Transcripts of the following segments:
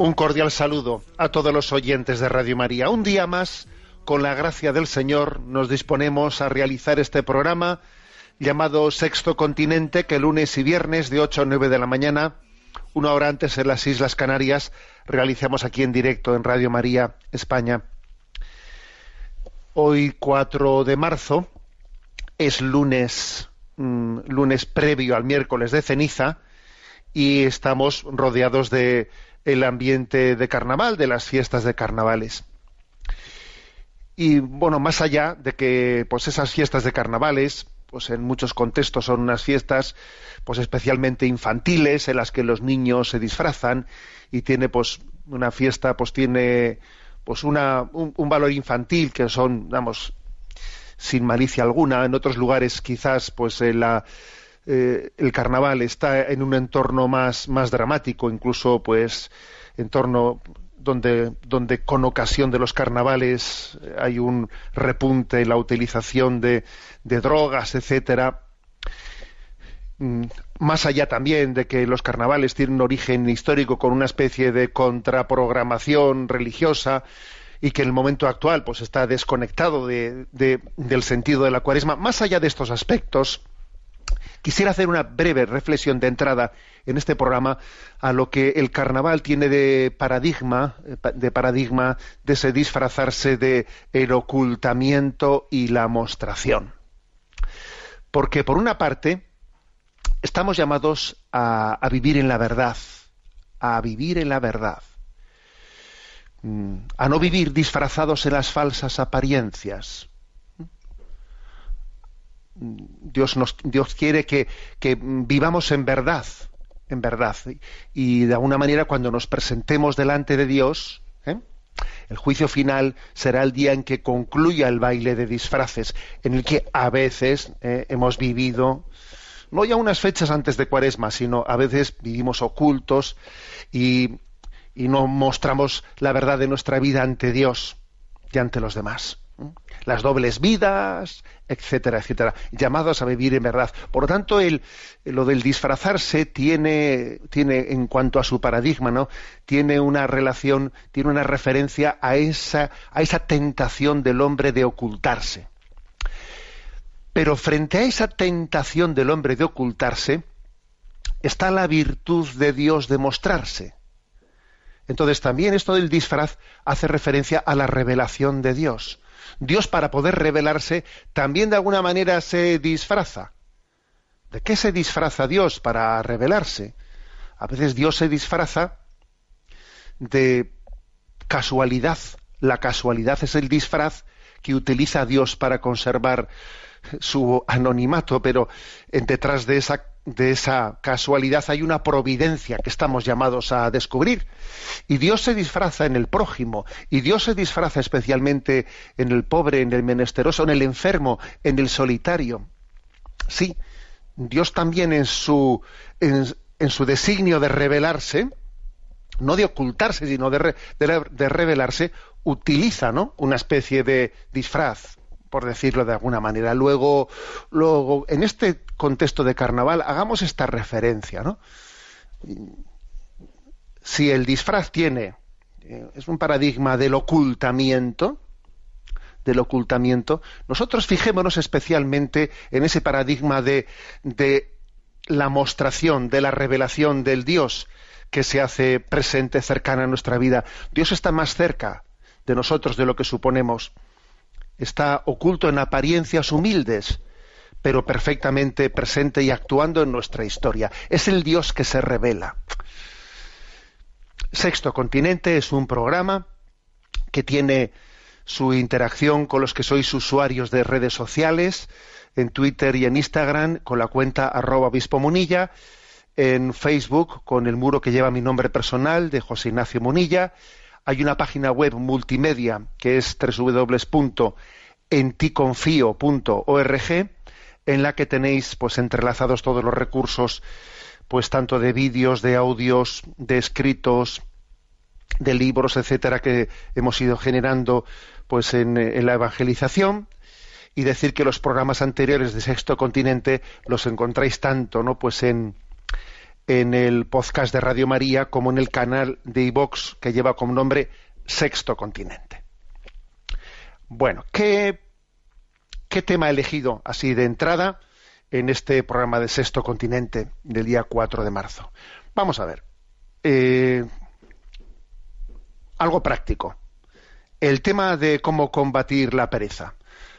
Un cordial saludo a todos los oyentes de Radio María. Un día más, con la gracia del Señor, nos disponemos a realizar este programa llamado Sexto Continente, que lunes y viernes de 8 a 9 de la mañana, una hora antes en las Islas Canarias, realizamos aquí en directo en Radio María, España. Hoy, 4 de marzo, es lunes, mm, lunes previo al miércoles de ceniza, y estamos rodeados de el ambiente de carnaval, de las fiestas de carnavales. Y bueno, más allá de que pues esas fiestas de carnavales, pues en muchos contextos son unas fiestas pues especialmente infantiles en las que los niños se disfrazan y tiene pues una fiesta pues tiene pues una, un, un valor infantil que son, vamos, sin malicia alguna. En otros lugares quizás pues en la eh, el carnaval está en un entorno más, más dramático, incluso pues entorno donde, donde con ocasión de los carnavales hay un repunte en la utilización de, de drogas, etcétera. Mm, Más allá también de que los carnavales tienen un origen histórico con una especie de contraprogramación religiosa y que en el momento actual pues está desconectado de- de- del sentido de la cuaresma, más allá de estos aspectos, quisiera hacer una breve reflexión de entrada en este programa a lo que el carnaval tiene de paradigma, eh, de paradigma de ese disfrazarse de el ocultamiento y la mostración. Porque por una parte estamos llamados a, a vivir en la verdad, a vivir en la verdad, Mm, a no vivir disfrazados en las falsas apariencias, Dios, nos, Dios quiere que, vivamos en verdad, en verdad. Y de alguna manera cuando nos presentemos delante de Dios, ¿eh? el juicio final será el día en que concluya el baile de disfraces, en el que a veces eh, hemos vivido, no ya unas fechas antes de Cuaresma, sino a veces vivimos ocultos y no mostramos la verdad de nuestra vida ante Dios y ante los demás las dobles vidas, etcétera, etcétera, llamados a vivir en verdad. Por lo tanto, lo del disfrazarse tiene, tiene, en cuanto a su paradigma, ¿no? Tiene una relación, tiene una referencia a esa, a esa tentación del hombre de ocultarse. Pero frente a esa tentación del hombre de ocultarse, está la virtud de Dios de mostrarse. Entonces también esto del disfraz hace referencia a la revelación de Dios. Dios para poder revelarse también de alguna manera se disfraza. ¿De qué se disfraza Dios para revelarse? A veces Dios se disfraza de casualidad. La casualidad es el disfraz que utiliza Dios para conservar su anonimato, pero detrás de esa, de esa casualidad hay una providencia que estamos llamados a descubrir. Y Dios se disfraza en el prójimo, y Dios se disfraza especialmente en el pobre, en el menesteroso, en el enfermo, en el solitario. Sí, Dios también en su, en, en su designio de revelarse, no de ocultarse, sino de, de, de revelarse, utiliza ¿no? una especie de disfraz, por decirlo de alguna manera. Luego, luego, en este contexto de carnaval, hagamos esta referencia, ¿no? Si el disfraz tiene, eh, es un paradigma del ocultamiento, del ocultamiento, nosotros fijémonos especialmente en ese paradigma de, de la mostración, de la revelación del Dios que se hace presente, cercana a nuestra vida. Dios está más cerca de nosotros de lo que suponemos. Está oculto en apariencias humildes, pero perfectamente presente y actuando en nuestra historia. Es el Dios que se revela. Sexto Continente es un programa que tiene su interacción con los que sois usuarios de redes sociales, en Twitter y en Instagram, con la cuenta arroba en Facebook, con el muro que lleva mi nombre personal, de José Ignacio Munilla. Hay una página web multimedia que es www.enticonfio.org, en la que tenéis pues entrelazados todos los recursos pues tanto de vídeos, de audios, de escritos, de libros, etcétera, que hemos ido generando pues en, la evangelización y decir que los programas anteriores de Sexto Continente los encontráis tanto, ¿no? Pues en en el podcast de Radio María como en el canal de iVox que lleva como nombre Sexto Continente. Bueno, ¿qué, qué tema he elegido así de entrada en este programa de Sexto Continente del día 4 de marzo? Vamos a ver. Eh, algo práctico. El tema de cómo combatir la pereza.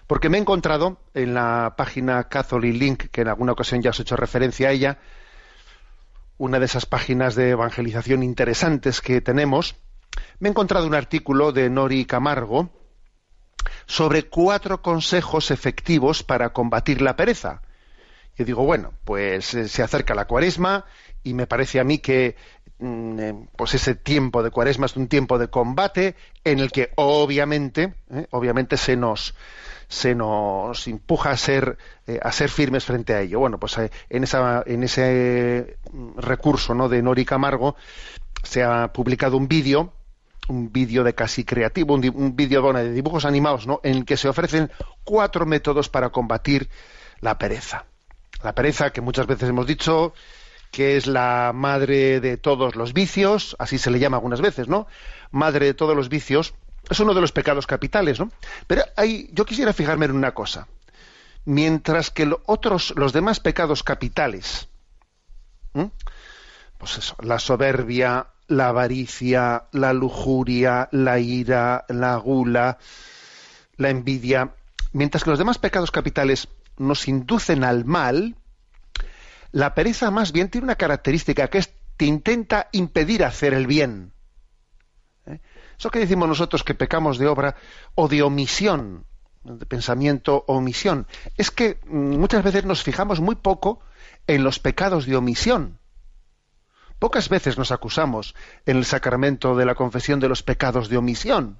Porque me he encontrado en la página Catholic Link, que en alguna ocasión ya os he hecho referencia a ella, una de esas páginas de evangelización interesantes que tenemos, me he encontrado un artículo de Nori Camargo sobre cuatro consejos efectivos para combatir la pereza. Yo digo, bueno, pues eh, se acerca la cuaresma y me parece a mí que pues ese tiempo de cuaresma es un tiempo de combate en el que obviamente, eh, obviamente se nos se nos empuja a ser eh, a ser firmes frente a ello. Bueno, pues en esa en ese mm, recurso ¿no? de Nori Camargo se ha publicado un vídeo un vídeo de casi creativo, un, vídeo de dibujos animados, ¿no? en el que se ofrecen cuatro métodos para combatir la pereza. La pereza, que muchas veces hemos dicho, que es la madre de todos los vicios, así se le llama algunas veces, ¿no? Madre de todos los vicios, es uno de los pecados capitales, ¿no? Pero hay, yo quisiera fijarme en una cosa. Mientras que los otros, los demás pecados capitales, pues eso, la soberbia, la avaricia, la lujuria, la ira, la gula, la envidia, mientras que los demás pecados capitales nos inducen al mal, la pereza más bien tiene una característica que es que intenta impedir hacer el bien. ¿Eh? Eso que decimos nosotros que pecamos de obra o de omisión, de pensamiento o omisión, es que mm, muchas veces nos fijamos muy poco en los pecados de omisión. Pocas veces nos acusamos en el sacramento de la confesión de los pecados de omisión.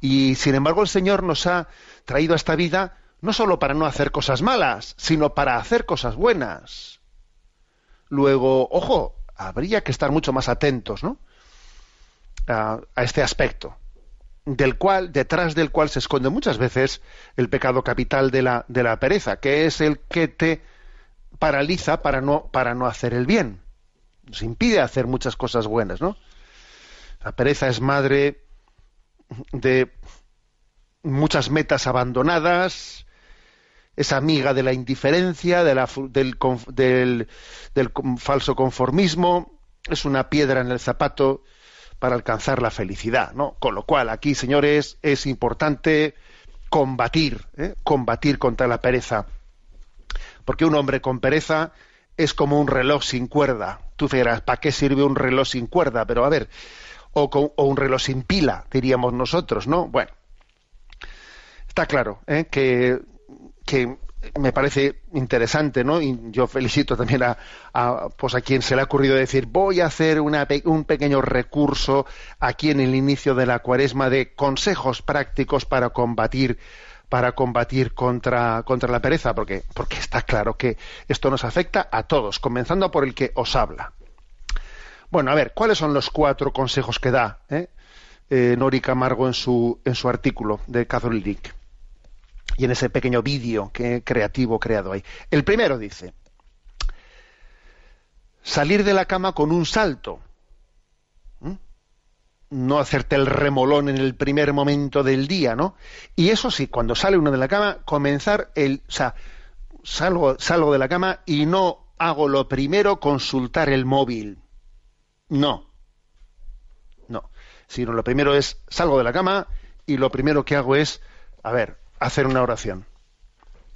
Y sin embargo el Señor nos ha traído a esta vida no solo para no hacer cosas malas, sino para hacer cosas buenas. Luego, ojo, habría que estar mucho más atentos, ¿no? A, este aspecto, del cual, detrás del cual se esconde muchas veces el pecado capital de la, de la pereza, que es el que te paraliza para no, para no hacer el bien. Nos impide hacer muchas cosas buenas, ¿no? La pereza es madre de muchas metas abandonadas, es amiga de la indiferencia, de la, del, del, falso conformismo, es una piedra en el zapato para alcanzar la felicidad, ¿no? Con lo cual, aquí, señores, es importante combatir, ¿eh? combatir contra la pereza. Porque un hombre con pereza es como un reloj sin cuerda. Tú dirás, ¿para qué sirve un reloj sin cuerda? Pero a ver, o, o un reloj sin pila, diríamos nosotros, ¿no? Bueno, está claro ¿eh? que que me parece interesante, ¿no? Y yo felicito también a, pues a quien se le ha ocurrido decir voy a hacer un pequeño recurso aquí en el inicio de la cuaresma de consejos prácticos para combatir para combatir contra, contra la pereza, porque, porque está claro que esto nos afecta a todos, comenzando por el que os habla. Bueno, a ver, ¿cuáles son los cuatro consejos que da eh? eh Nori Camargo en su, en su artículo de Catholic? Y en ese pequeño vídeo que creativo creado ahí. El primero dice, salir de la cama con un salto. ¿Mm? No hacerte el remolón en el primer momento del día, ¿no? Y eso sí, cuando sale uno de la cama, comenzar el, o sea, salgo, salgo de la cama y no hago lo primero consultar el móvil. No. No. Sino lo primero es salgo de la cama y lo primero que hago es a ver, hacer una oración.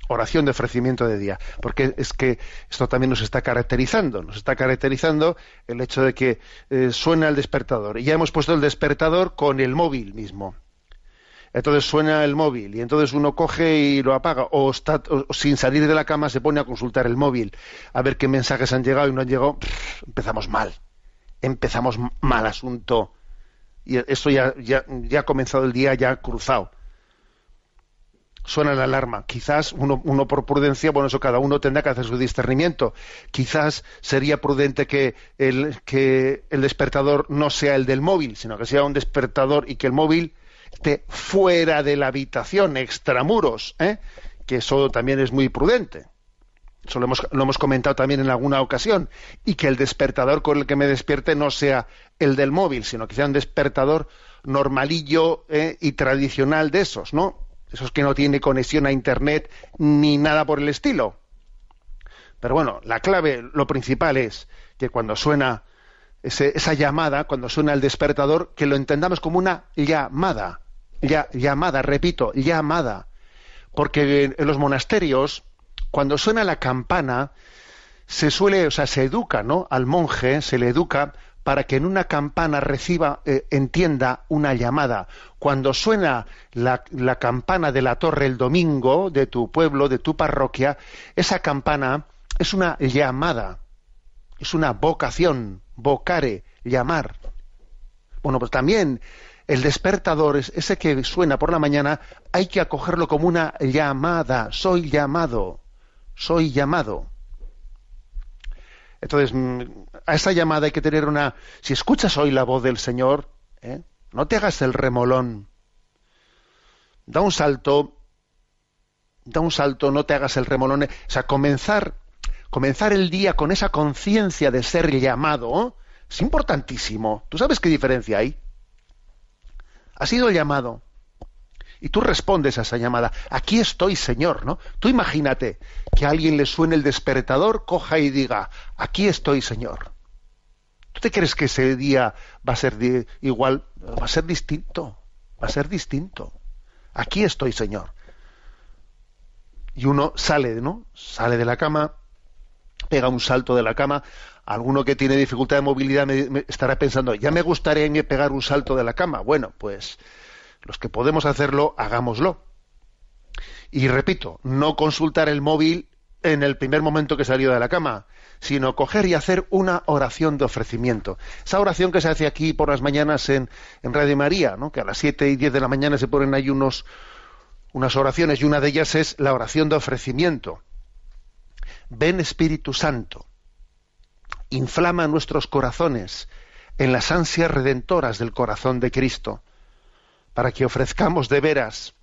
Oración de ofrecimiento de día. Porque es que esto también nos está caracterizando. Nos está caracterizando el hecho de que eh, suena el despertador. Y ya hemos puesto el despertador con el móvil mismo. Entonces suena el móvil y entonces uno coge y lo apaga o, está, o sin salir de la cama se pone a consultar el móvil a ver qué mensajes han llegado y no han llegado. Empezamos mal. Empezamos mal asunto. Y esto ya, ya, ya ha comenzado el día ya cruzado suena la alarma. Quizás uno, uno, por prudencia, bueno, eso cada uno tendrá que hacer su discernimiento. Quizás sería prudente que el, que el despertador no sea el del móvil, sino que sea un despertador y que el móvil esté fuera de la habitación, extramuros, ¿eh? que eso también es muy prudente. Eso lo hemos, lo hemos, comentado también en alguna ocasión. Y que el despertador con el que me despierte no sea el del móvil, sino que sea un despertador normalillo ¿eh? y tradicional de esos, ¿no? Esos que no tiene conexión a Internet ni nada por el estilo. Pero bueno, la clave, lo principal es que cuando suena esa llamada, cuando suena el despertador, que lo entendamos como una llamada. Ya, llamada, repito, llamada. Porque en los monasterios, cuando suena la campana, se suele, o sea, se educa, ¿no? Al monje se le educa para que en una campana reciba, eh, entienda una llamada. Cuando suena la, la, campana de la torre el domingo de tu pueblo, de tu parroquia, esa campana es una llamada, es una vocación, vocare, llamar. Bueno, pues también el despertador, ese que suena por la mañana, hay que acogerlo como una llamada. Soy llamado, soy llamado. Entonces, mm, a esa llamada hay que tener una... Si escuchas hoy la voz del Señor, ¿eh? no te hagas el remolón. Da un salto, da un salto, no te hagas el remolón. O sea, comenzar, comenzar el día con esa conciencia de ser llamado es importantísimo. ¿Tú sabes qué diferencia hay? Ha sido llamado. Y tú respondes a esa llamada. Aquí estoy, Señor, ¿no? Tú imagínate que a alguien le suene el despertador, coja y diga, aquí estoy, Señor. ¿Tú te crees que ese día va a ser igual? Va a ser distinto. Va a ser distinto. Aquí estoy, Señor. Y uno sale, ¿no? Sale de la cama, pega un salto de la cama. Alguno que tiene dificultad de movilidad me, estará pensando, ya me gustaría mí pegar un salto de la cama. Bueno, pues los que podemos hacerlo, hagámoslo. Y repito, no consultar el móvil en el primer momento que salió de la cama, sino coger y hacer una oración de ofrecimiento. Esa oración que se hace aquí por las mañanas en, en Radio María, que a las 7 y 10 de la mañana se ponen ahí unos, unas oraciones y una de ellas es la oración de ofrecimiento. Ven Espíritu Santo, inflama nuestros corazones en las ansias redentoras del corazón de Cristo para que ofrezcamos de veras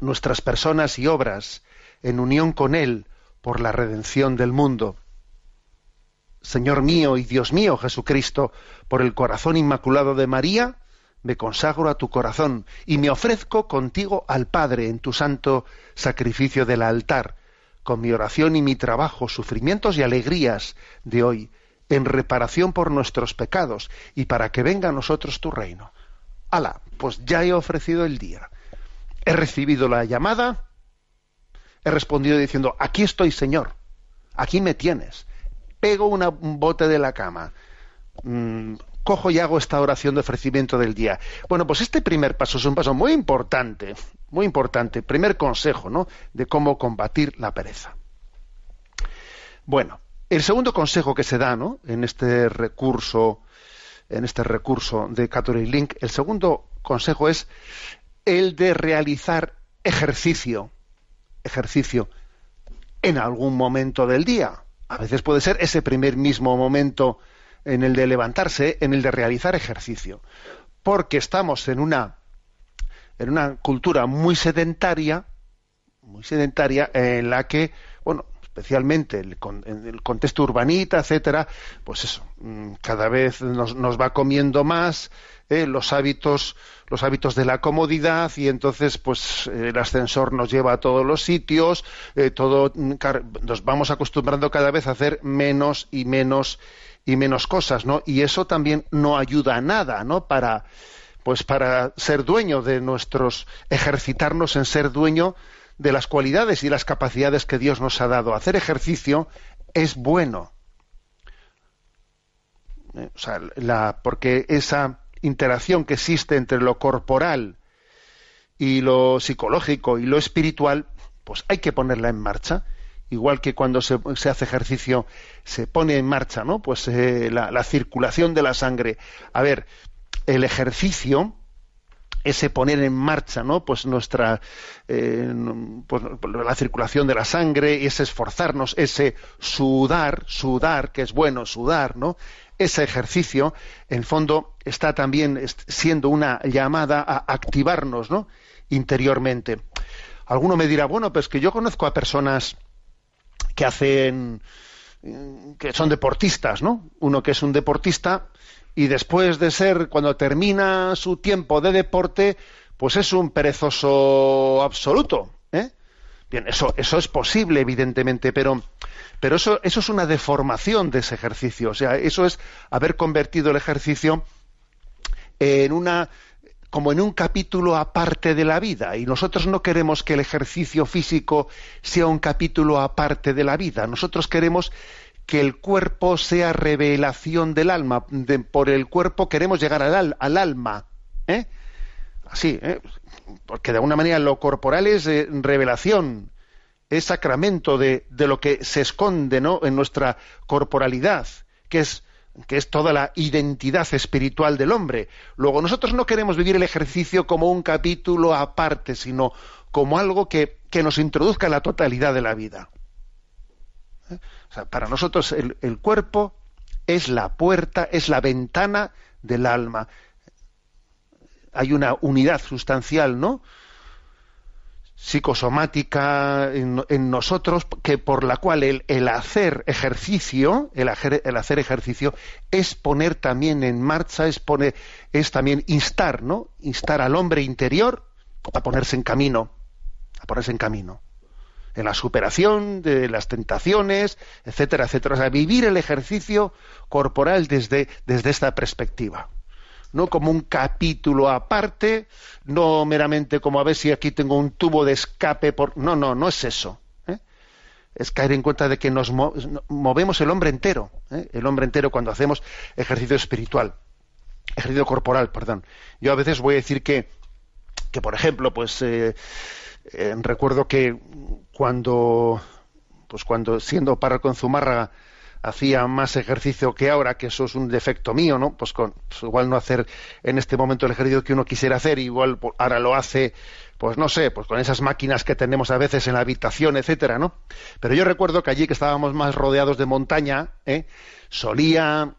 nuestras personas y obras en unión con Él por la redención del mundo. Señor mío y Dios mío Jesucristo, por el corazón inmaculado de María, me consagro a tu corazón y me ofrezco contigo al Padre en tu santo sacrificio del altar, con mi oración y mi trabajo, sufrimientos y alegrías de hoy, en reparación por nuestros pecados y para que venga a nosotros tu reino ala, pues ya he ofrecido el día. He recibido la llamada, he respondido diciendo, aquí estoy, Señor, aquí me tienes. Pego una, un bote de la cama, mmm, cojo y hago esta oración de ofrecimiento del día. Bueno, pues este primer paso es un paso muy importante, muy importante, primer consejo, ¿no? De cómo combatir la pereza. Bueno, el segundo consejo que se da, ¿no? En este recurso en este recurso de Catholic Link. El segundo consejo es el de realizar ejercicio, ejercicio en algún momento del día. A veces puede ser ese primer mismo momento en el de levantarse, en el de realizar ejercicio, porque estamos en una en una cultura muy sedentaria, muy sedentaria en la que, bueno, especialmente en el contexto urbanita, etcétera, pues eso, mm, cada vez nos, nos va comiendo más eh, los hábitos, los hábitos de la comodidad y entonces, pues el ascensor nos lleva a todos los sitios, eh, todo mm, nos vamos acostumbrando cada vez a hacer menos y menos y menos cosas, ¿no? Y eso también no ayuda a nada, ¿no? Para pues para ser dueño de nuestros, ejercitarnos en ser dueño de las cualidades y las capacidades que Dios nos ha dado. Hacer ejercicio es bueno. Eh, o sea, la, porque esa interacción que existe entre lo corporal y lo psicológico y lo espiritual, pues hay que ponerla en marcha. Igual que cuando se, hace ejercicio se pone en marcha, ¿no? Pues eh, la, circulación de la sangre. A ver, el ejercicio, ese poner en marcha, ¿no? Pues nuestra, eh, pues, la circulación de la sangre, ese esforzarnos, ese sudar, sudar, que es bueno sudar, ¿no? ese ejercicio, en fondo, está también siendo una llamada a activarnos ¿no? interiormente. Alguno me dirá, bueno, pues que yo conozco a personas que hacen, que son deportistas, ¿no? Uno que es un deportista y después de ser, cuando termina su tiempo de deporte, pues es un perezoso absoluto. ¿eh? Bien, eso, eso es posible, evidentemente, pero pero eso, eso es una deformación de ese ejercicio. O sea, eso es haber convertido el ejercicio en una como en un capítulo aparte de la vida y nosotros no queremos que el ejercicio físico sea un capítulo aparte de la vida nosotros queremos que el cuerpo sea revelación del alma por el cuerpo queremos llegar al, al alma ¿eh? así ¿eh? porque de alguna manera lo corporal es eh, revelación es sacramento de, lo que se esconde ¿no? en nuestra corporalidad, que es, que es toda la identidad espiritual del hombre. Luego, nosotros no queremos vivir el ejercicio como un capítulo aparte, sino como algo que, nos introduzca en la totalidad de la vida. Para nosotros el, el cuerpo es la puerta, es la ventana del alma. Hay una unidad sustancial, ¿no? psicosomática en, nosotros que por la cual el, hacer ejercicio el hacer, ejercicio es poner también en marcha es poner es también instar no instar al hombre interior a ponerse en camino a ponerse en camino en la superación de las tentaciones etcétera etcétera o sea vivir el ejercicio corporal desde desde esta perspectiva no como un capítulo aparte, no meramente como a ver si aquí tengo un tubo de escape por no, no, no es eso. ¿eh? Es caer en cuenta de que nos movemos el hombre entero, ¿eh? el hombre entero cuando hacemos ejercicio espiritual, ejercicio corporal, perdón. Yo a veces voy a decir que, que por ejemplo, pues eh, recuerdo que cuando, pues cuando siendo párroco en Zumárraga, hacía más ejercicio que ahora, que eso es un defecto mío, ¿no? Pues, con, pues igual no hacer en este momento el ejercicio que uno quisiera hacer, igual ahora lo hace, pues no sé, pues con esas máquinas que tenemos a veces en la habitación, etcétera, ¿no? Pero yo recuerdo que allí que estábamos más rodeados de montaña, ¿eh? solía,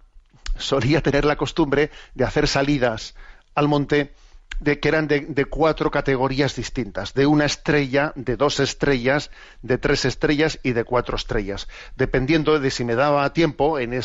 solía tener la costumbre de hacer salidas al monte de que eran de, cuatro categorías distintas, de una estrella, de dos estrellas, de tres estrellas y de cuatro estrellas, dependiendo de si me daba tiempo en e,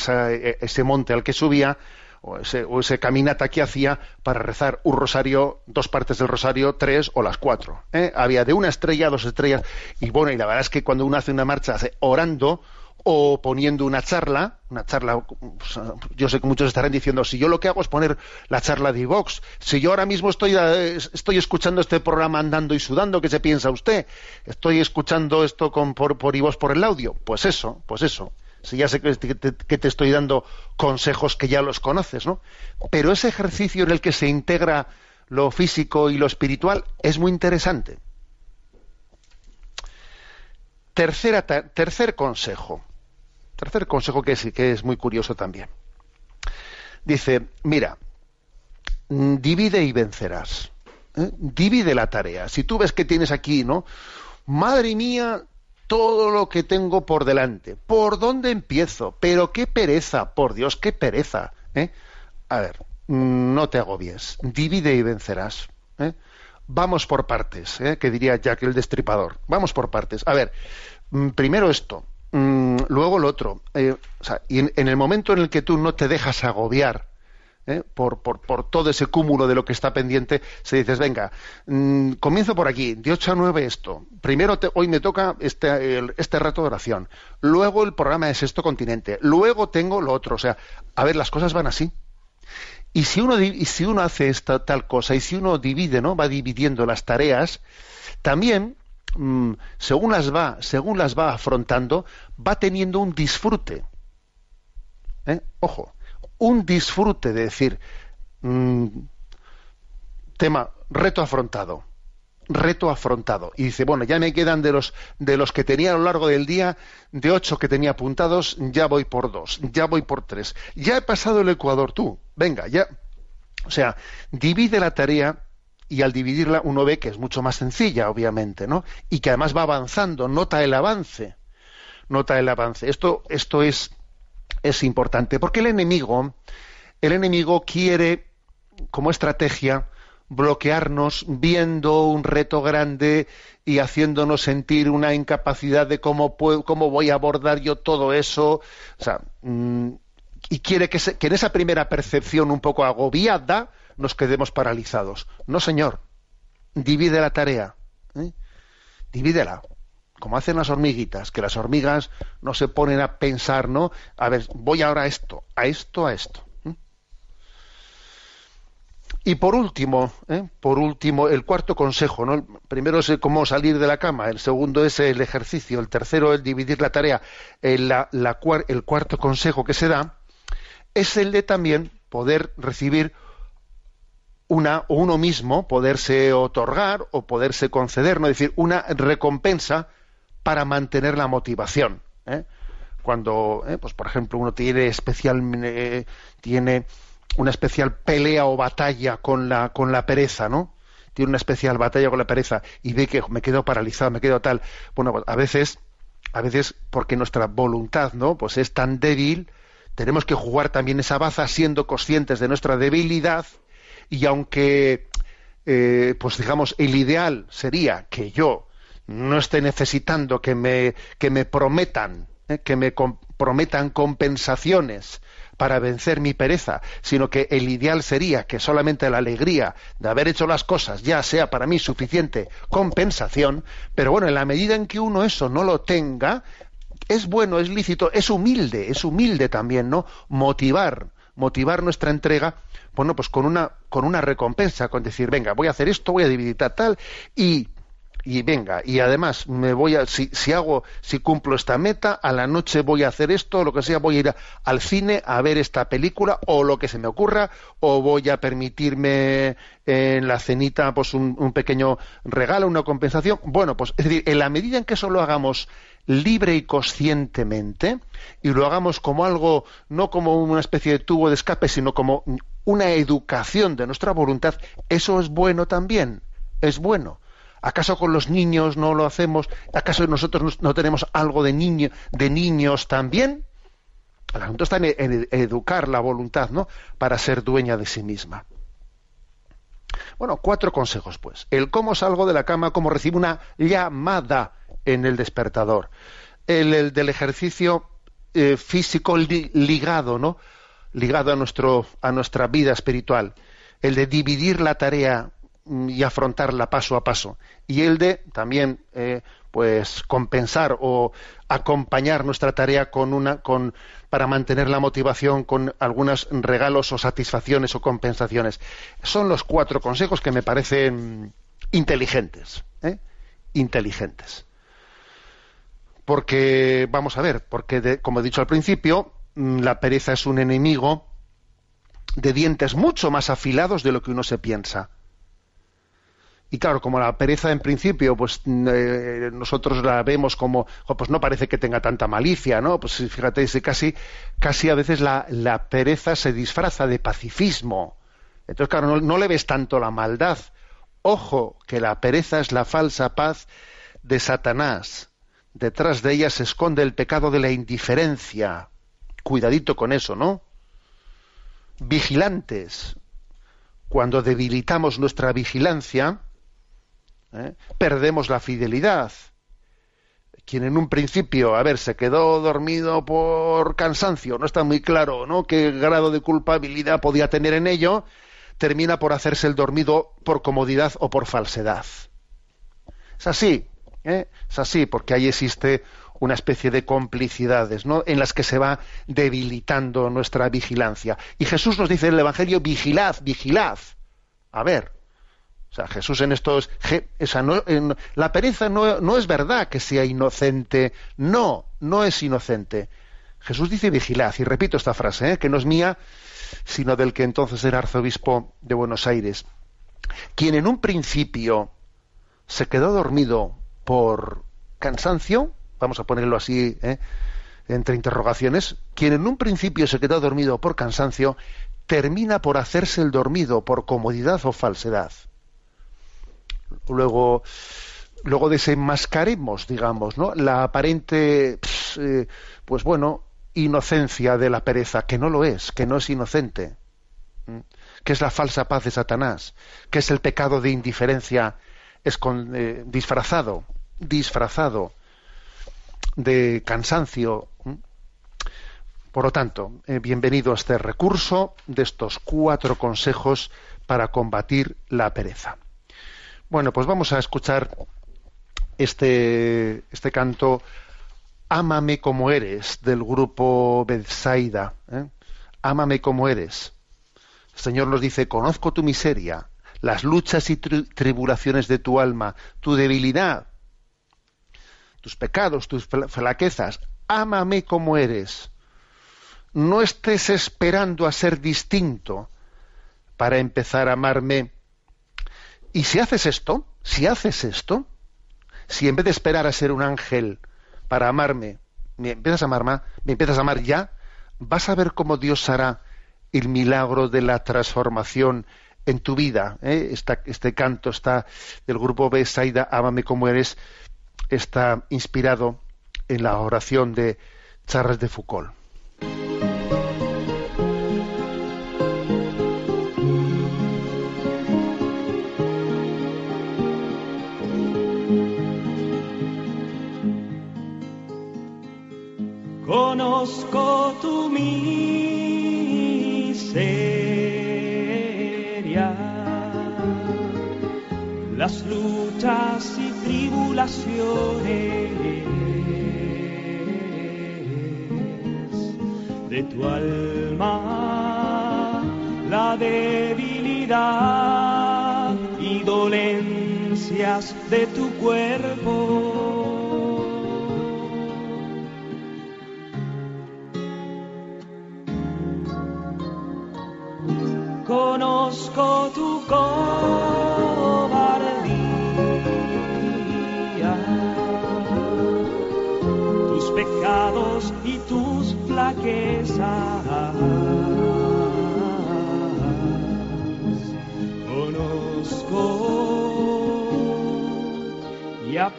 ese monte al que subía o ese, o caminata que hacía para rezar un rosario, dos partes del rosario, tres o las cuatro. ¿eh? Había de una estrella dos estrellas y bueno, y la verdad es que cuando uno hace una marcha hace orando, o poniendo una charla, una charla, pues, yo sé que muchos estarán diciendo, si yo lo que hago es poner la charla de Vox, si yo ahora mismo estoy, eh, estoy escuchando este programa andando y sudando, ¿qué se piensa usted? Estoy escuchando esto con, por, por iVox por el audio. Pues eso, pues eso. Si ya sé que te, que te estoy dando consejos que ya los conoces, ¿no? Pero ese ejercicio en el que se integra lo físico y lo espiritual es muy interesante. Tercera, tercer consejo Tercer consejo que es, que es muy curioso también. Dice, mira, mm, divide y vencerás. ¿eh? Divide la tarea. Si tú ves que tienes aquí, ¿no? Madre mía, todo lo que tengo por delante. ¿Por dónde empiezo? Pero qué pereza, por Dios, qué pereza. ¿eh? A ver, mm, no te agobies. Divide y vencerás. ¿eh? Vamos por partes, que diría Jack el Destripador. Vamos por partes. A ver, mm, primero esto. Mm, luego lo otro, eh, y en, el momento en el que tú no te dejas agobiar eh, por, por, por, todo ese cúmulo de lo que está pendiente, se dices, venga, mm, comienzo por aquí, de 8 a 9 esto, primero hoy me toca este, este rato de oración, luego el programa de Sexto Continente, luego tengo lo otro, o sea, a ver, las cosas van así. Y si uno, y si uno hace esta tal cosa, y si uno divide, ¿no? Va dividiendo las tareas, también, mm, según las va, según las va afrontando, va teniendo un disfrute. ¿Eh? Ojo, un disfrute de decir, mm, tema, reto afrontado reto afrontado. Y dice, bueno, ya me quedan de los, de los que tenía a lo largo del día, de ocho que tenía apuntados, ya voy por dos, ya voy por tres. Ya he pasado el Ecuador tú, venga, ya. O sea, divide la tarea y al dividirla uno ve que es mucho más sencilla, obviamente, ¿no? Y que además va avanzando, nota el avance, nota el avance. Esto, esto es, es importante, porque el enemigo, el enemigo quiere, como estrategia, bloquearnos viendo un reto grande y haciéndonos sentir una incapacidad de cómo, cómo voy a abordar yo todo eso. O sea, mm, y quiere que, que, en esa primera percepción un poco agobiada nos quedemos paralizados. No, señor. Divide la tarea. ¿eh? Divídela. Como hacen las hormiguitas, que las hormigas no se ponen a pensar, ¿no? A ver, voy ahora a esto, a esto, a esto. Y por último, ¿eh? por último, el cuarto consejo, ¿no? El primero es cómo salir de la cama, el segundo es el ejercicio, el tercero es dividir la tarea. El, el cuarto consejo que se da es el de también poder recibir una o uno mismo, poderse otorgar o poderse conceder, ¿no? es decir, una recompensa para mantener la motivación. ¿eh? Cuando, ¿eh? pues por ejemplo, uno tiene especial, tiene una especial pelea o batalla con la, con la pereza, ¿no? Tiene una especial batalla con la pereza y ve que me quedo paralizado, me quedo tal. Bueno, a veces, a veces porque nuestra voluntad, ¿no? Pues es tan débil, tenemos que jugar también esa baza siendo conscientes de nuestra debilidad y aunque, eh, pues digamos, el ideal sería que yo no esté necesitando que me, que me prometan, ¿eh? que me prometan compensaciones para vencer mi pereza, sino que el ideal sería que solamente la alegría de haber hecho las cosas ya sea para mí suficiente compensación, pero bueno, en la medida en que uno eso no lo tenga, es bueno, es lícito, es humilde, es humilde también, ¿no? Motivar, motivar nuestra entrega, bueno, pues con una, con una recompensa, con decir, venga, voy a hacer esto, voy a dividir tal, y y venga, y además me voy a, si, si, hago, si cumplo esta meta, a la noche voy a hacer esto, lo que sea, voy a ir al cine a ver esta película, o lo que se me ocurra, o voy a permitirme en la cenita pues un, un pequeño regalo, una compensación. Bueno, pues es decir, en la medida en que eso lo hagamos libre y conscientemente, y lo hagamos como algo, no como una especie de tubo de escape, sino como una educación de nuestra voluntad, eso es bueno también, es bueno ¿Acaso con los niños no lo hacemos? ¿Acaso nosotros no tenemos algo de, niño, de niños también? El asunto está en, educar la voluntad, ¿no? Para ser dueña de sí misma. Bueno, cuatro consejos, pues. El cómo salgo de la cama, cómo recibo una llamada en el despertador. El, del ejercicio eh, físico ligado, ¿no? Ligado a, nuestro, a nuestra vida espiritual. El de dividir la tarea y afrontarla paso a paso y el de también eh, pues compensar o acompañar nuestra tarea con una con para mantener la motivación con algunos regalos o satisfacciones o compensaciones son los cuatro consejos que me parecen inteligentes ¿eh? inteligentes porque vamos a ver porque como he dicho al principio mm, la pereza es un enemigo de dientes mucho más afilados de lo que uno se piensa y claro, como la pereza en principio, pues eh, nosotros la vemos como, pues no parece que tenga tanta malicia, ¿no? Pues fíjate, casi, casi a veces la, la pereza se disfraza de pacifismo. Entonces, claro, no le ves tanto la maldad. Ojo, que la pereza es la falsa paz de Satanás. Detrás de ella se esconde el pecado de la indiferencia. Cuidadito con eso, ¿no? Vigilantes. Cuando debilitamos nuestra vigilancia, ¿eh? perdemos la fidelidad. Quien en un principio, a ver, se quedó dormido por cansancio, no está muy claro ¿no? qué grado de culpabilidad podía tener en ello, termina por hacerse el dormido por comodidad o por falsedad. Es así, ¿eh? es así, porque ahí existe una especie de complicidades, ¿no? En las que se va debilitando nuestra vigilancia. Y Jesús nos dice en el Evangelio, vigilad, vigilad. A ver, o sea, Jesús en estos... En, la pereza no, no, es verdad que sea inocente. No, no es inocente. Jesús dice vigilad, y repito esta frase, ¿eh? que no es mía, sino del que entonces era arzobispo de Buenos Aires. Quien en un principio se quedó dormido por cansancio, vamos a ponerlo así, ¿eh? entre interrogaciones, quien en un principio se quedó dormido por cansancio, termina por hacerse el dormido por comodidad o falsedad luego luego desenmascaremos, digamos, ¿no? La aparente, eh, pues bueno, inocencia de la pereza, que no lo es, que no es inocente, que es la falsa paz de Satanás, que es el pecado de indiferencia eh, disfrazado, disfrazado de cansancio. Por lo tanto, eh, bienvenido a este recurso de estos cuatro consejos para combatir la pereza. Bueno, pues vamos a escuchar este, este canto Ámame como eres del grupo Bethsaida. ¿eh? Ámame como eres. El Señor nos dice, conozco tu miseria, las luchas y tribulaciones de tu alma, tu debilidad, tus pecados, tus flaquezas. Ámame como eres. No estés esperando a ser distinto para empezar a amarme y si haces esto, si haces esto, si en vez de esperar a ser un ángel para amarme, me empiezas a amar, me empiezas a amar ya, vas a ver cómo Dios hará el milagro de la transformación en tu vida. ¿eh? este canto está del grupo Besaida, Ámame como eres, está inspirado en la oración de Charles de Foucault. conozco tu las luchas y tribulaciones. De tu alma, la debilidad y dolencias de tu cuerpo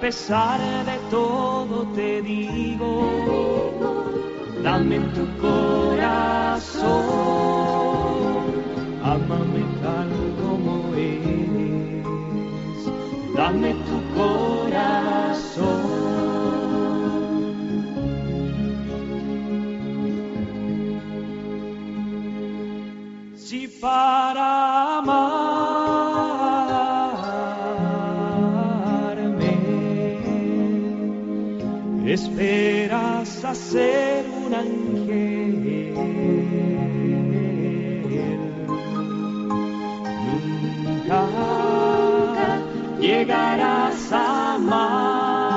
pesar de todo te digo, dame tu corazón hacer un ángel, llegarás a amarme.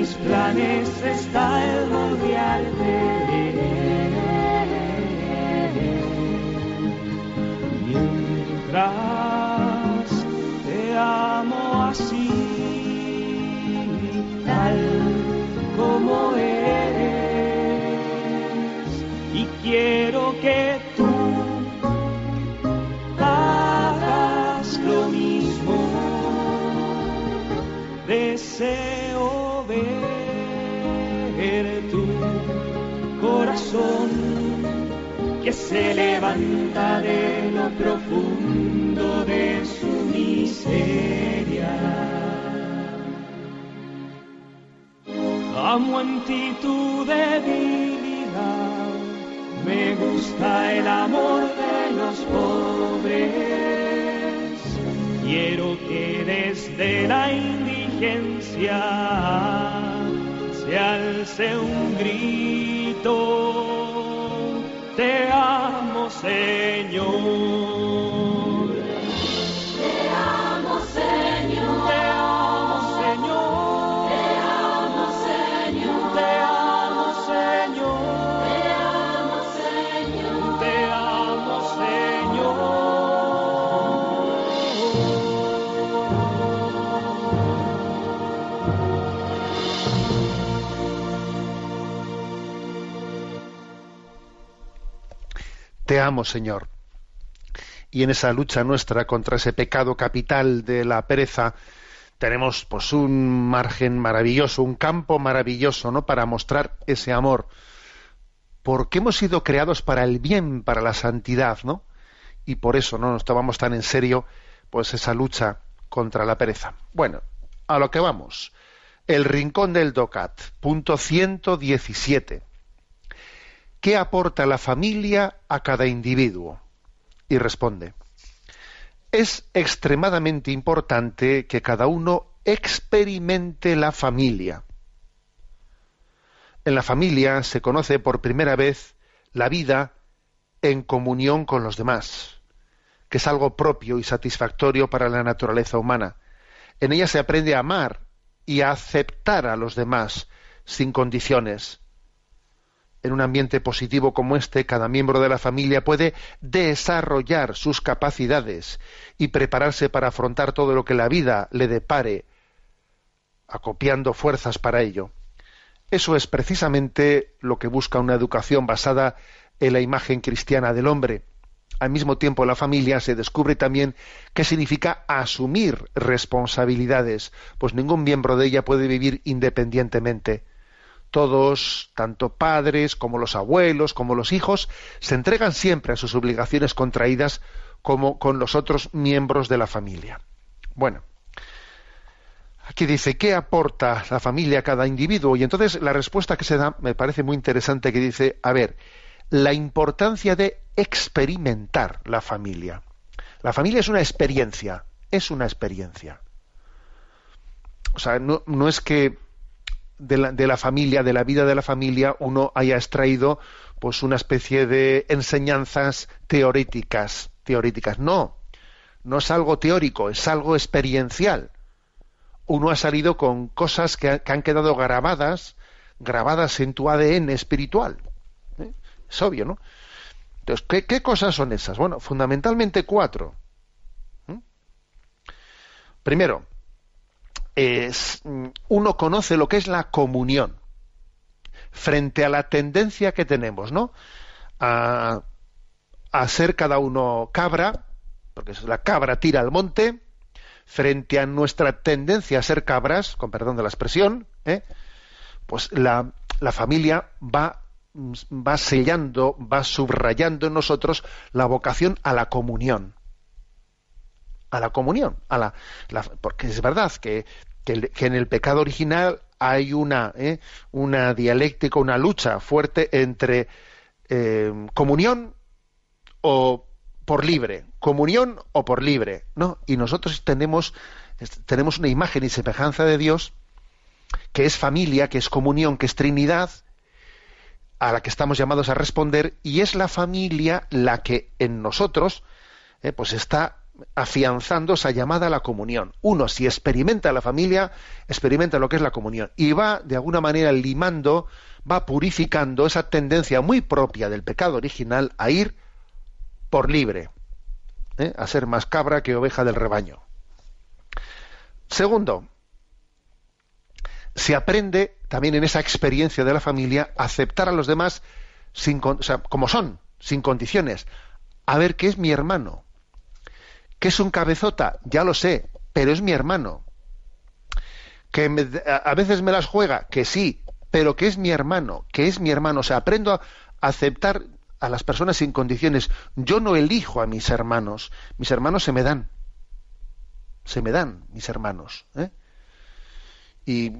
Mis planes está el rodearte. Que se levanta de lo profundo de su miseria. Amo en ti tu debilidad, me gusta el amor de los pobres. Quiero que desde la indigencia se alce un grito te amo, Señor. Te amo, Señor. Y en esa lucha nuestra contra ese pecado capital de la pereza, tenemos pues un margen maravilloso, un campo maravilloso, ¿no? Para mostrar ese amor. Porque hemos sido creados para el bien, para la santidad, ¿no? Y por eso no nos tomamos tan en serio, pues esa lucha contra la pereza. Bueno, a lo que vamos. El rincón del DOCAT, punto 117. ¿Qué aporta la familia a cada individuo? Y responde, es extremadamente importante que cada uno experimente la familia. En la familia se conoce por primera vez la vida en comunión con los demás, que es algo propio y satisfactorio para la naturaleza humana. En ella se aprende a amar y a aceptar a los demás sin condiciones, en un ambiente positivo como este, cada miembro de la familia puede desarrollar sus capacidades y prepararse para afrontar todo lo que la vida le depare, acopiando fuerzas para ello. Eso es precisamente lo que busca una educación basada en la imagen cristiana del hombre. Al mismo tiempo, la familia se descubre también qué significa asumir responsabilidades, pues ningún miembro de ella puede vivir independientemente todos, tanto padres como los abuelos, como los hijos, se entregan siempre a sus obligaciones contraídas como con los otros miembros de la familia. Bueno, aquí dice, ¿qué aporta la familia a cada individuo? Y entonces la respuesta que se da me parece muy interesante, que dice, a ver, la importancia de experimentar la familia. La familia es una experiencia, es una experiencia. O sea, no, no es que de la, familia, de la vida de la familia, uno haya extraído pues una especie de enseñanzas teóricas, teóricas. No, no es algo teórico, es algo experiencial. Uno ha salido con cosas que, han quedado grabadas, grabadas en tu ADN espiritual. ¿eh? Es obvio, ¿no? Entonces, ¿qué, cosas son esas? Bueno, fundamentalmente cuatro. ¿Mm? Primero, es, mm, uno conoce lo que es la comunión frente a la tendencia que tenemos, ¿no? A, a ser cada uno cabra, porque la cabra tira al monte, frente a nuestra tendencia a ser cabras, con perdón de la expresión, ¿eh? pues la, la familia va, va sellando, va subrayando en nosotros la vocación a la comunión a la comunión, a la, porque es verdad que, que, en el pecado original hay una, ¿eh? una dialéctica, una lucha fuerte entre eh, comunión o por libre, comunión o por libre, ¿no? Y nosotros tenemos, tenemos una imagen y semejanza de Dios que es familia, que es comunión, que es Trinidad, a la que estamos llamados a responder, y es la familia la que en nosotros eh, pues está afianzando esa llamada a la comunión. Uno, si experimenta la familia, experimenta lo que es la comunión y va de alguna manera limando, va purificando esa tendencia muy propia del pecado original a ir por libre, ¿eh? a ser más cabra que oveja del rebaño. Segundo, se aprende también en esa experiencia de la familia a aceptar a los demás sin, como son, sin condiciones. A ver qué es mi hermano, ¿Que es un cabezota? Ya lo sé, pero es mi hermano. ¿Que a veces me las juega? Que sí, pero que es mi hermano, que es mi hermano. O sea, aprendo a aceptar a las personas sin condiciones. Yo no elijo a mis hermanos, mis hermanos se me dan. Se me dan, mis hermanos. ¿eh? Y,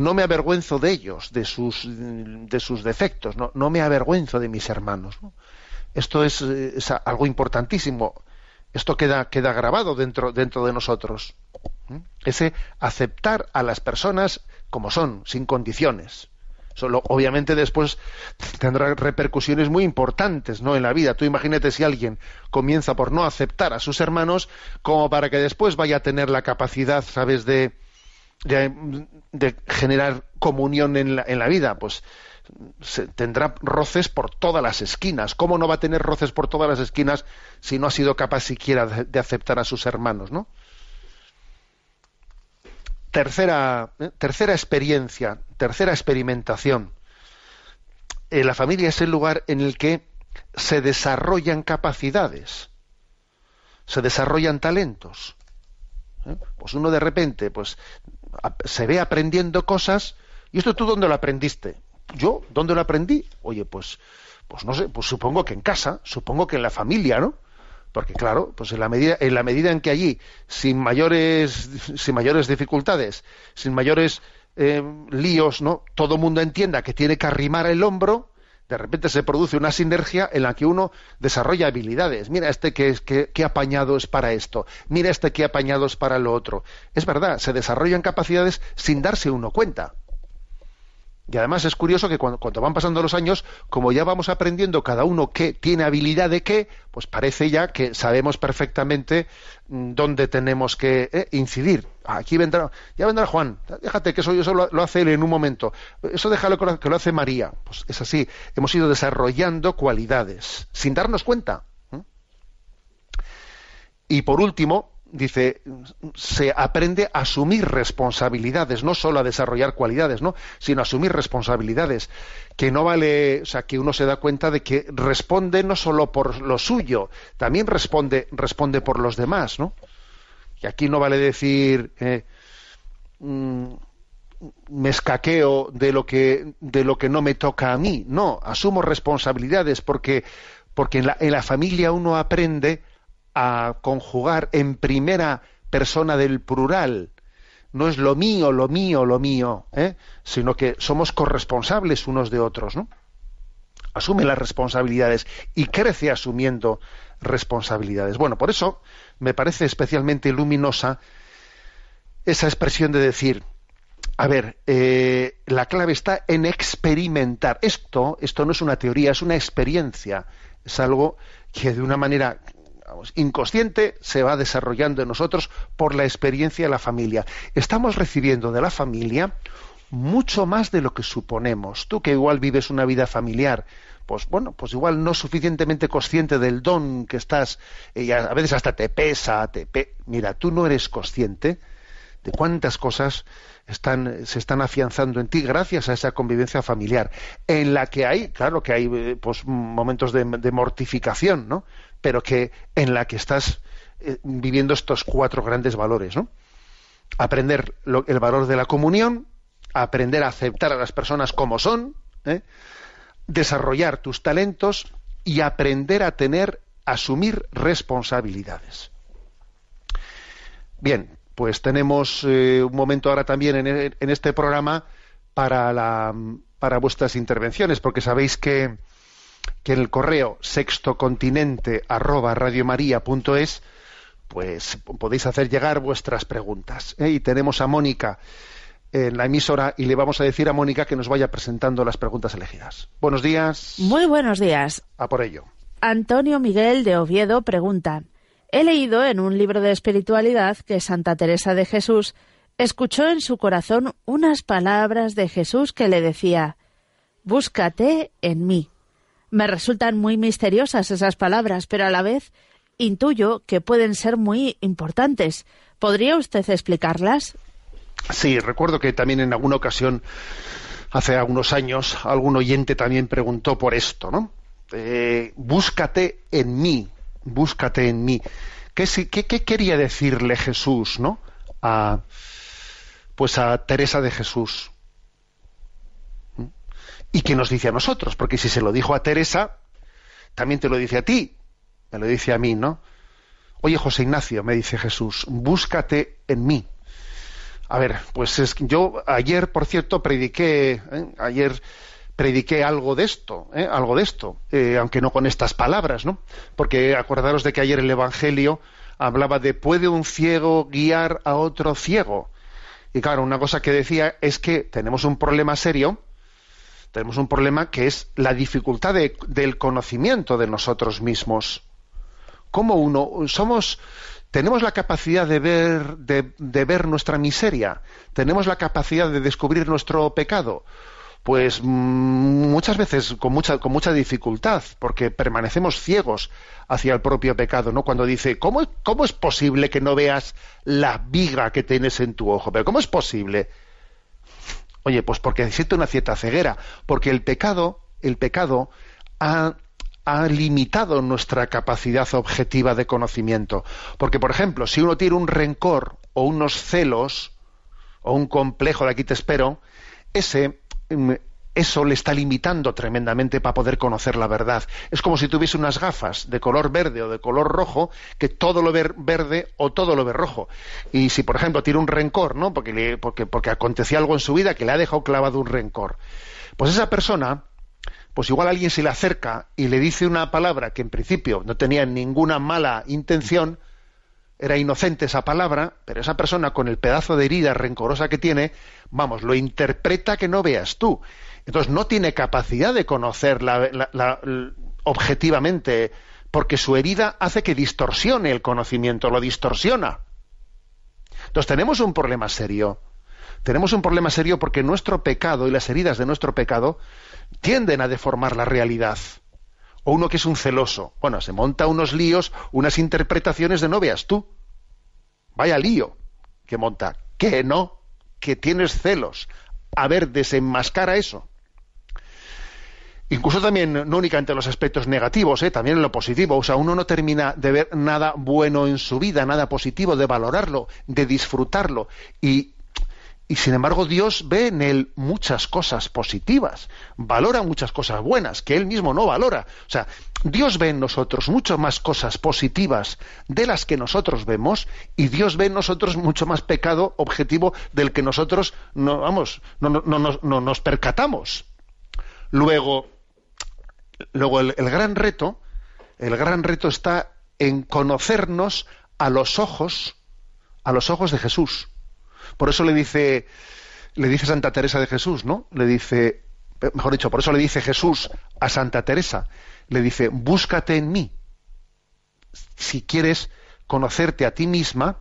no me avergüenzo de ellos, de sus, de sus defectos, no, no me avergüenzo de mis hermanos. Esto es, es, algo importantísimo. Esto queda, queda grabado dentro, dentro de nosotros. ¿eh? Ese aceptar a las personas como son, sin condiciones. Solo, obviamente después tendrá repercusiones muy importantes ¿no? en la vida. Tú imagínate si alguien comienza por no aceptar a sus hermanos como para que después vaya a tener la capacidad, ¿sabes?, de, de, generar comunión en la, en la vida. Pues tendrá roces por todas las esquinas. ¿Cómo no va a tener roces por todas las esquinas si no ha sido capaz siquiera de, de aceptar a sus hermanos, ¿no? Tercera, eh, tercera experiencia, tercera experimentación. Eh, la familia es el lugar en el que se desarrollan capacidades, se desarrollan talentos. ¿Eh? Pues uno de repente, pues se ve aprendiendo cosas. ¿Y esto tú dónde lo aprendiste? ¿Yo? ¿Dónde lo aprendí? Oye, pues, pues no sé, pues supongo que en casa, supongo que en la familia, ¿no? porque claro, pues en la medida en la medida en que allí sin mayores sin mayores dificultades, sin mayores eh, líos, ¿no? Todo mundo entienda que tiene que arrimar el hombro, de repente se produce una sinergia en la que uno desarrolla habilidades. Mira este que, que apañado es para esto, mira este que apañado es para lo otro. Es verdad, se desarrollan capacidades sin darse uno cuenta. Y además es curioso que cuando, van pasando los años, como ya vamos aprendiendo cada uno qué tiene habilidad de qué, pues parece ya que sabemos perfectamente mm, dónde tenemos que eh, incidir. Aquí vendrá, ya vendrá Juan, déjate que eso, eso lo, hace él en un momento. Eso déjalo que lo, hace María. Pues es así, hemos ido desarrollando cualidades sin darnos cuenta. Y por último, dice, se aprende a asumir responsabilidades, no solo a desarrollar cualidades, ¿no? sino a asumir responsabilidades. Que no vale, o sea, que uno se da cuenta de que responde no solo por lo suyo, también responde, responde por los demás, ¿no? Y aquí no vale decir eh, mm, me escaqueo de lo que de lo que no me toca a mí. No, asumo responsabilidades porque porque en la, en la familia uno aprende a conjugar en primera persona del plural. No es lo mío, lo mío, lo mío, ¿eh? sino que somos corresponsables unos de otros, ¿no? Asume las responsabilidades y crece asumiendo responsabilidades. Bueno, por eso me parece especialmente luminosa esa expresión de decir, a ver, eh, la clave está en experimentar. Esto, esto no es una teoría, es una experiencia. Es algo que de una manera inconsciente se va desarrollando en nosotros por la experiencia de la familia. Estamos recibiendo de la familia mucho más de lo que suponemos. Tú que igual vives una vida familiar, pues bueno, pues igual no suficientemente consciente del don que estás, y a veces hasta te pesa, te mira, tú no eres consciente de cuántas cosas están, se están afianzando en ti gracias a esa convivencia familiar, en la que hay, claro que hay eh, pues, momentos de mortificación, ¿no? Pero que en la que estás eh, viviendo estos cuatro grandes valores, ¿no? Aprender el valor de la comunión, aprender a aceptar a las personas como son, ¿eh? desarrollar tus talentos y aprender a tener, asumir responsabilidades. Bien, pues tenemos eh, un momento ahora también en, en este programa para, la, para vuestras intervenciones, porque sabéis que que en el correo sextocontinente arroba radiomaria.es pues podéis hacer llegar vuestras preguntas. ¿eh? Y tenemos a Mónica en la emisora y le vamos a decir a Mónica que nos vaya presentando las preguntas elegidas. Buenos días. Muy buenos días. A por ello. Antonio Miguel de Oviedo pregunta. He leído en un libro de espiritualidad que Santa Teresa de Jesús escuchó en su corazón unas palabras de Jesús que le decía Búscate en mí. Me resultan muy misteriosas esas palabras, pero a la vez intuyo que pueden ser muy importantes. ¿Podría usted explicarlas? Sí, recuerdo que también en alguna ocasión, hace algunos años, algún oyente también preguntó por esto, ¿no? Eh, búscate en mí, búscate en mí. ¿Qué, qué, qué quería decirle Jesús, ¿no? A, pues a Teresa de Jesús y qué nos dice a nosotros, porque si se lo dijo a Teresa, también te lo dice a ti, me lo dice a mí, ¿no? Oye, José Ignacio, me dice Jesús, búscate en mí. A ver, pues es que yo ayer, por cierto, prediqué, ¿eh? ayer prediqué algo de esto, ¿eh? algo de esto, eh, aunque no con estas palabras, ¿no? Porque acordaros de que ayer el Evangelio hablaba de ¿puede un ciego guiar a otro ciego? Y claro, una cosa que decía es que tenemos un problema serio, tenemos un problema que es la dificultad del conocimiento de nosotros mismos. ¿Cómo uno somos tenemos la capacidad de ver, de, ver nuestra miseria, tenemos la capacidad de descubrir nuestro pecado, pues mm, muchas veces con mucha, con mucha dificultad, porque permanecemos ciegos hacia el propio pecado, ¿no? Cuando dice, ¿cómo, ¿cómo es posible que no veas la viga que tienes en tu ojo? Pero ¿cómo es posible? Oye, pues porque existe una cierta ceguera, porque el pecado, el pecado ha ha limitado nuestra capacidad objetiva de conocimiento. Porque, por ejemplo, si uno tiene un rencor o unos celos o un complejo de aquí te espero, ese mm, eso le está limitando tremendamente para poder conocer la verdad. Es como si tuviese unas gafas de color verde o de color rojo, que todo lo ve verde o todo lo ve rojo. Y si, por ejemplo, tiene un rencor, ¿no? Porque, porque, porque aconteció algo en su vida que le ha dejado clavado un rencor. Pues esa persona, pues igual alguien se le acerca y le dice una palabra que en principio no tenía ninguna mala intención, era inocente esa palabra, pero esa persona con el pedazo de herida rencorosa que tiene, vamos, lo interpreta que no veas tú. Entonces no tiene capacidad de conocerla objetivamente, porque su herida hace que distorsione el conocimiento, lo distorsiona. Entonces tenemos un problema serio. Tenemos un problema serio porque nuestro pecado y las heridas de nuestro pecado tienden a deformar la realidad. O uno que es un celoso. Bueno, se monta unos líos, unas interpretaciones de no veas tú. Vaya lío que monta. Que no, que tienes celos. A ver, desenmascara eso. Incluso también, no únicamente en los aspectos negativos, ¿eh? también en lo positivo. O sea, uno no termina de ver nada bueno en su vida, nada positivo, de valorarlo, de disfrutarlo. Y y sin embargo, Dios ve en él muchas cosas positivas, valora muchas cosas buenas que él mismo no valora. O sea, Dios ve en nosotros mucho más cosas positivas de las que nosotros vemos y Dios ve en nosotros mucho más pecado objetivo del que nosotros no, vamos, no, no, nos percatamos. Luego, luego el gran reto, el gran reto está en conocernos a los ojos, a los ojos de Jesús por eso le dice, le dice Santa Teresa de Jesús, ¿no? Le dice, mejor dicho, por eso le dice Jesús a Santa Teresa, le dice, búscate en mí. Si quieres conocerte a ti misma,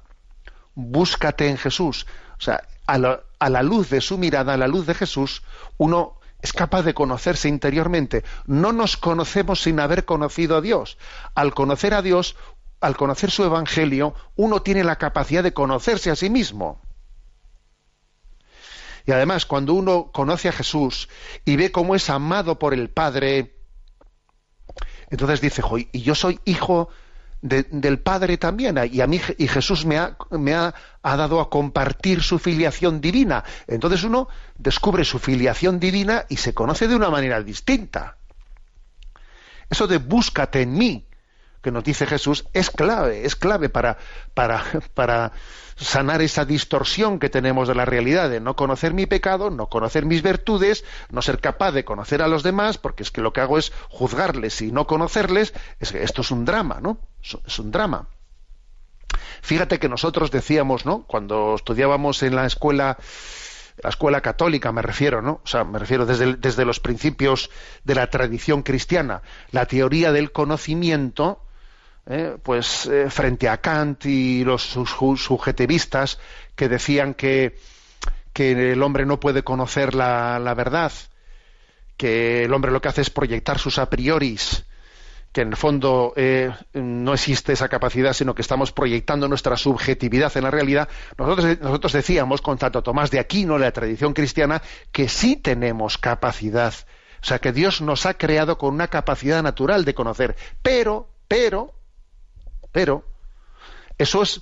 búscate en Jesús. O sea, a la, a la luz de su mirada, a la luz de Jesús, uno es capaz de conocerse interiormente. No nos conocemos sin haber conocido a Dios. Al conocer a Dios, al conocer su Evangelio, uno tiene la capacidad de conocerse a sí mismo. Y además, cuando uno conoce a Jesús y ve cómo es amado por el Padre, entonces dice, y yo soy hijo del Padre también, y a mí y Jesús me, ha, me ha, dado a compartir su filiación divina. Entonces uno descubre su filiación divina y se conoce de una manera distinta. Eso de búscate en mí, que nos dice Jesús, es clave, es clave para, para, para sanar esa distorsión que tenemos de la realidad, de no conocer mi pecado, no conocer mis virtudes, no ser capaz de conocer a los demás, porque es que lo que hago es juzgarles y no conocerles, es que esto es un drama, ¿no? Es un drama. Fíjate que nosotros decíamos, ¿no? Cuando estudiábamos en la escuela, la escuela católica me refiero, ¿no? O sea, me refiero desde, desde los principios de la tradición cristiana, la teoría del conocimiento ¿eh? pues eh, frente a Kant y los subjetivistas que decían que, que el hombre no puede conocer la, la, verdad, que el hombre lo que hace es proyectar sus a prioris, que en el fondo eh, no existe esa capacidad, sino que estamos proyectando nuestra subjetividad en la realidad. Nosotros, nosotros decíamos, con Santo Tomás de Aquino, la tradición cristiana, que sí tenemos capacidad. O sea, que Dios nos ha creado con una capacidad natural de conocer. Pero, pero, pero eso es,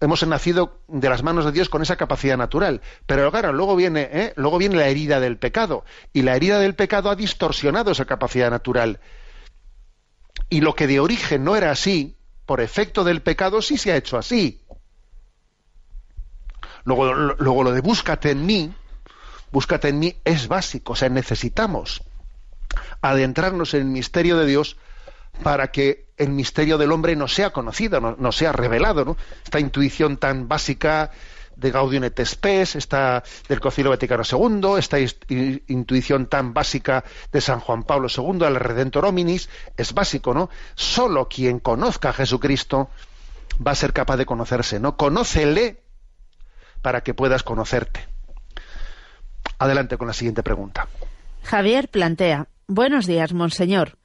hemos nacido de las manos de Dios con esa capacidad natural. Pero claro, luego viene, ¿eh? luego viene la herida del pecado. Y la herida del pecado ha distorsionado esa capacidad natural. Y lo que de origen no era así, por efecto del pecado, sí se ha hecho así. Luego, luego lo de búscate en mí, búscate en mí es básico, o sea, necesitamos adentrarnos en el misterio de Dios para que el misterio del hombre no sea conocido, no, sea revelado, ¿no? Esta intuición tan básica de Gaudium et Spes, esta del Concilio Vaticano II, esta intuición tan básica de San Juan Pablo II, al Redentor Hominis, es básico, ¿no? Solo quien conozca a Jesucristo va a ser capaz de conocerse, ¿no? Conócele para que puedas conocerte. Adelante con la siguiente pregunta. Javier plantea, buenos días, monseñor.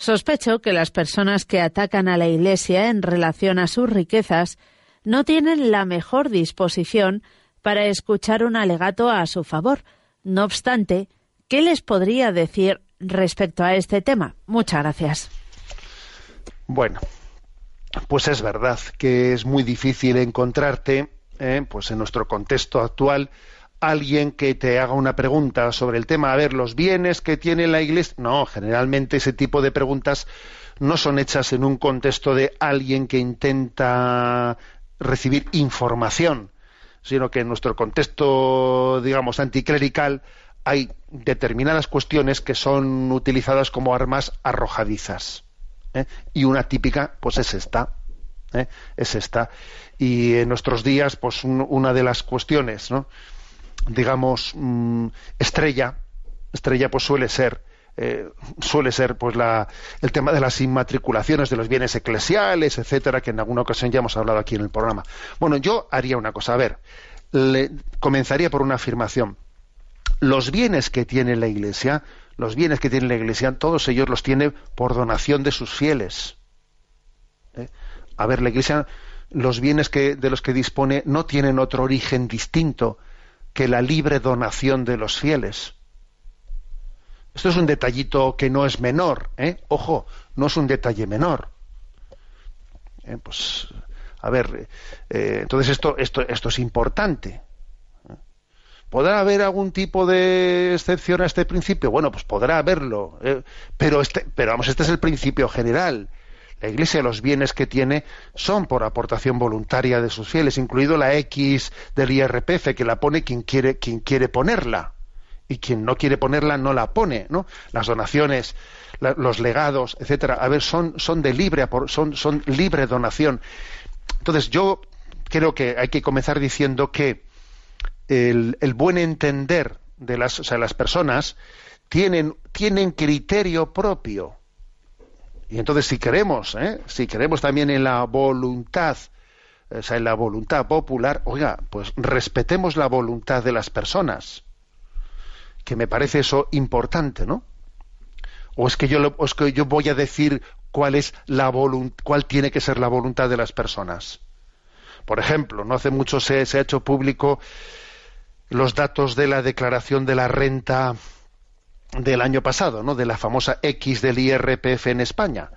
Sospecho que las personas que atacan a la Iglesia en relación a sus riquezas no tienen la mejor disposición para escuchar un alegato a su favor. No obstante, ¿qué les podría decir respecto a este tema? Muchas gracias. Bueno, pues es verdad que es muy difícil encontrarte, eh, pues en nuestro contexto actual, alguien que te haga una pregunta sobre el tema, a ver, los bienes que tiene la Iglesia. No, generalmente ese tipo de preguntas no son hechas en un contexto de alguien que intenta recibir información, sino que en nuestro contexto, digamos, anticlerical, hay determinadas cuestiones que son utilizadas como armas arrojadizas. ¿eh? Y una típica, pues es esta. ¿eh? Es esta. Y en nuestros días, pues una de las cuestiones, ¿no? Digamos, mm, estrella, estrella pues suele ser, eh, suele ser pues la, el tema de las inmatriculaciones de los bienes eclesiales, etcétera, que en alguna ocasión ya hemos hablado aquí en el programa. Bueno, yo haría una cosa, a ver, le, comenzaría por una afirmación. Los bienes que tiene la Iglesia, los bienes que tiene la Iglesia, todos ellos los tiene por donación de sus fieles. ¿Eh? A ver, la Iglesia, los bienes que, de los que dispone no tienen otro origen distinto que la libre donación de los fieles. Esto es un detallito que no es menor, ¿eh? Ojo, no es un detalle menor. Eh, pues, a ver, eh, entonces esto, esto, esto es importante. ¿Podrá haber algún tipo de excepción a este principio? Bueno, pues podrá haberlo, ¿eh? pero, este, pero vamos, este es el principio general. La Iglesia, los bienes que tiene son por aportación voluntaria de sus fieles, incluido la X del IRPF, que la pone quien quiere, quien quiere ponerla. Y quien no quiere ponerla no la pone, ¿no? Las donaciones, los legados, etcétera. A ver, son, son de libre, son, son libre donación. Entonces, yo creo que hay que comenzar diciendo que el, el buen entender de las, o sea, las personas tienen, tienen criterio propio y entonces si queremos, ¿eh? si queremos también en la voluntad, o sea, en la voluntad popular, oiga, pues respetemos la voluntad de las personas, que me parece eso importante, ¿no? O es que yo, es que yo voy a decir cuál es la cuál tiene que ser la voluntad de las personas. Por ejemplo, no hace mucho se, se ha hecho público los datos de la declaración de la renta del año pasado, ¿no? de la famosa X del IRPF en España.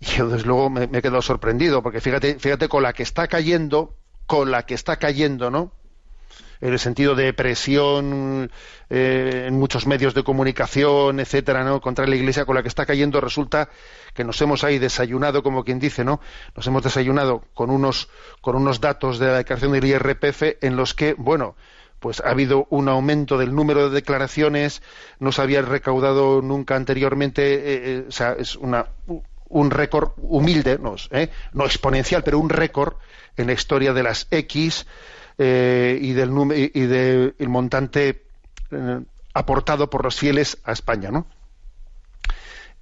Y yo desde luego me, he quedado sorprendido, porque fíjate, fíjate con la que está cayendo, con la que está cayendo, ¿no? En el sentido de presión eh, en muchos medios de comunicación, etcétera, ¿no? Contra la Iglesia, con la que está cayendo, resulta que nos hemos ahí desayunado, como quien dice, ¿no? Nos hemos desayunado con unos, con unos datos de la declaración del IRPF en los que, bueno, pues ha habido un aumento del número de declaraciones, no se había recaudado nunca anteriormente, eh, eh, o sea, es una, un récord humilde, no, eh, no, exponencial, pero un récord en la historia de las X y del y del montante aportado por los fieles a España, ¿no?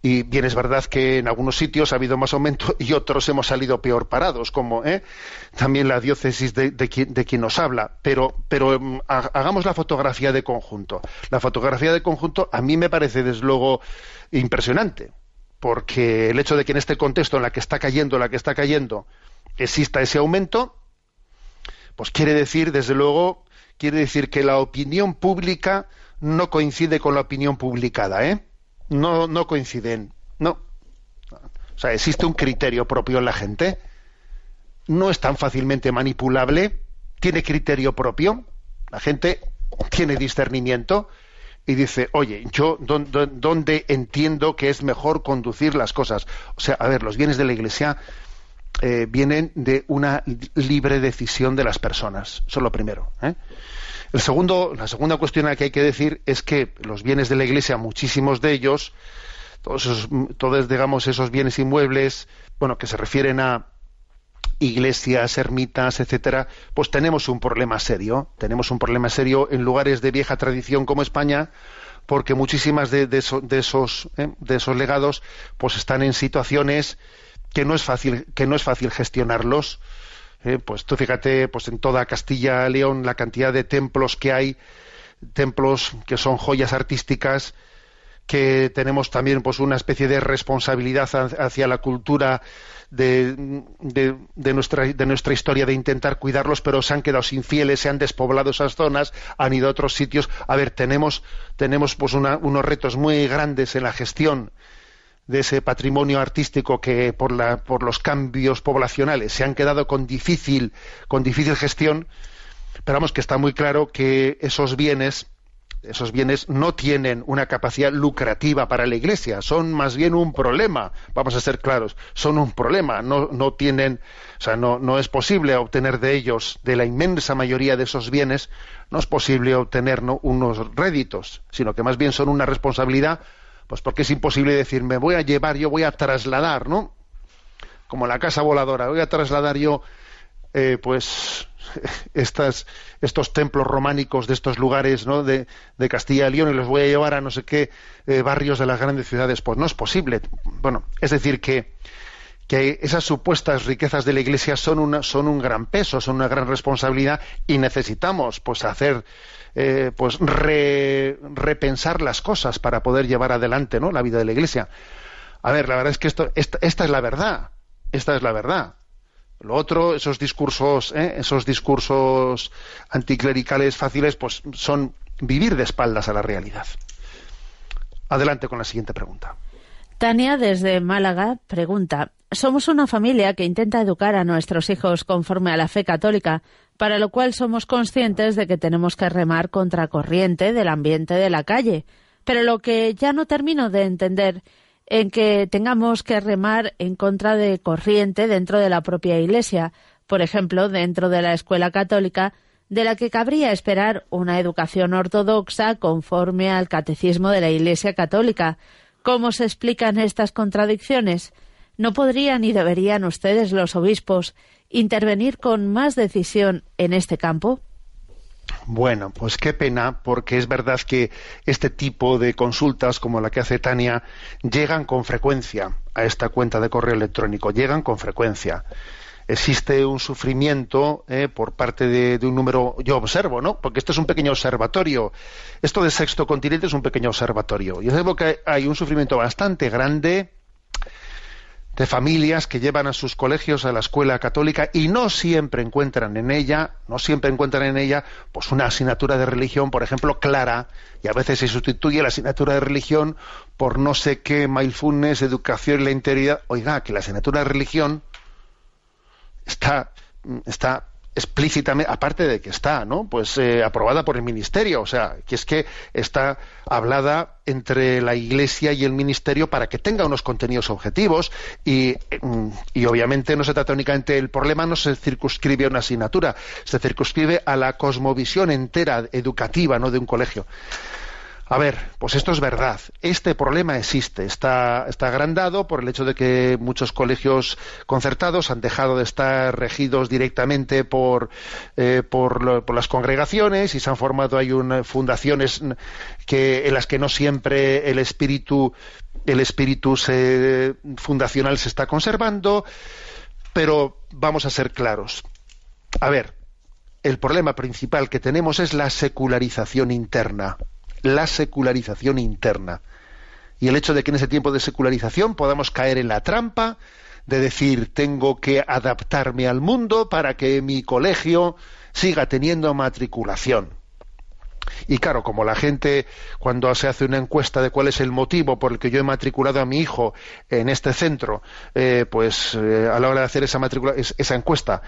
Y bien es verdad que en algunos sitios ha habido más aumento y otros hemos salido peor parados, como ¿eh? también la diócesis de, quien, nos habla. Pero, pero mm, hagamos la fotografía de conjunto. La fotografía de conjunto a mí me parece desde luego impresionante, porque el hecho de que en este contexto en la que está cayendo, la que está cayendo, exista ese aumento, pues quiere decir, desde luego, quiere decir que la opinión pública no coincide con la opinión publicada, ¿eh? No, no coinciden. No. O sea, existe un criterio propio en la gente. No es tan fácilmente manipulable. Tiene criterio propio. La gente tiene discernimiento. y dice, oye, yo dónde entiendo que es mejor conducir las cosas. O sea, a ver, los bienes de la Iglesia eh, vienen de una libre decisión de las personas. Eso es lo primero. ¿eh? El segundo, la segunda cuestión que hay que decir es que los bienes de la Iglesia, muchísimos de ellos, todos esos, todos, digamos, esos bienes inmuebles, bueno, que se refieren a iglesias, ermitas, etcétera, pues tenemos un problema serio. Tenemos un problema serio en lugares de vieja tradición como España, porque muchísimas de, esos, ¿eh? de esos legados pues están en situaciones que no es fácil, que no es fácil gestionarlos. ¿Eh? pues tú fíjate, pues en toda Castilla León la cantidad de templos que hay, templos que son joyas artísticas, que tenemos también pues una especie de responsabilidad hacia la cultura de, nuestra, de nuestra historia de intentar cuidarlos, pero se han quedado sin fieles, se han despoblado esas zonas, han ido a otros sitios. A ver, tenemos, tenemos pues unos retos muy grandes en la gestión de ese patrimonio artístico que por, la, por los cambios poblacionales se han quedado con difícil, con difícil gestión, pero vamos que está muy claro que esos bienes esos bienes no tienen una capacidad lucrativa para la Iglesia, son más bien un problema, vamos a ser claros, son un problema, no, no tienen, o sea, no, no es posible obtener de ellos, de la inmensa mayoría de esos bienes, no es posible obtener unos réditos, sino que más bien son una responsabilidad, pues porque es imposible decir, me voy a llevar, yo voy a trasladar, ¿no? Como la casa voladora, voy a trasladar yo, eh, pues, estas, estos templos románicos de estos lugares ¿no? de, Castilla y León y los voy a llevar a no sé qué eh, barrios de las grandes ciudades. Pues no es posible. Bueno, es decir, que, que esas supuestas riquezas de la Iglesia son, una, son un gran peso, son una gran responsabilidad y necesitamos pues hacer eh, pues repensar las cosas para poder llevar adelante ¿no? la vida de la Iglesia. A ver, la verdad es que esto, esta es la verdad. Esta es la verdad. Lo otro, esos discursos, ¿eh? esos discursos anticlericales fáciles, pues son vivir de espaldas a la realidad. Adelante con la siguiente pregunta. Tania desde Málaga pregunta, somos una familia que intenta educar a nuestros hijos conforme a la fe católica, para lo cual somos conscientes de que tenemos que remar contra corriente del ambiente de la calle. Pero lo que ya no termino de entender en que tengamos que remar en contra de corriente dentro de la propia Iglesia, por ejemplo, dentro de la escuela católica, de la que cabría esperar una educación ortodoxa conforme al catecismo de la Iglesia católica. ¿Cómo se explican estas contradicciones? ¿No podrían y deberían ustedes, los obispos, intervenir con más decisión en este campo? Bueno, pues qué pena, porque es verdad que este tipo de consultas, como la que hace Tania, llegan con frecuencia a esta cuenta de correo electrónico, llegan con frecuencia. Existe un sufrimiento eh, por parte de, un número, yo observo, ¿no? Porque esto es un pequeño observatorio. Esto de sexto continente es un pequeño observatorio. Yo observo que hay un sufrimiento bastante grande de familias que llevan a sus colegios a la escuela católica y no siempre encuentran en ella, no siempre encuentran en ella, pues una asignatura de religión, por ejemplo, clara, y a veces se sustituye la asignatura de religión por no sé qué mindfulness, educación y la integridad. Oiga, que la asignatura de religión está, está explícitamente, aparte de que está, ¿no? Pues eh, aprobada por el ministerio, o sea, que es que está hablada entre la Iglesia y el ministerio para que tenga unos contenidos objetivos y, mm, y obviamente no se trata únicamente el problema no se circunscribe a una asignatura, se circunscribe a la cosmovisión entera educativa, ¿no? de un colegio. A ver, pues esto es verdad. Este problema existe. Está, está agrandado por el hecho de que muchos colegios concertados han dejado de estar regidos directamente por, eh, por, las congregaciones y se han formado fundaciones que, en las que no siempre el espíritu, el espíritu fundacional se está conservando. Pero vamos a ser claros. A ver, el problema principal que tenemos es la secularización interna la secularización interna. Y el hecho de que en ese tiempo de secularización podamos caer en la trampa de decir tengo que adaptarme al mundo para que mi colegio siga teniendo matriculación. Y claro, como la gente, cuando se hace una encuesta de cuál es el motivo por el que yo he matriculado a mi hijo en este centro, eh, pues eh, a la hora de hacer esa, esa encuesta,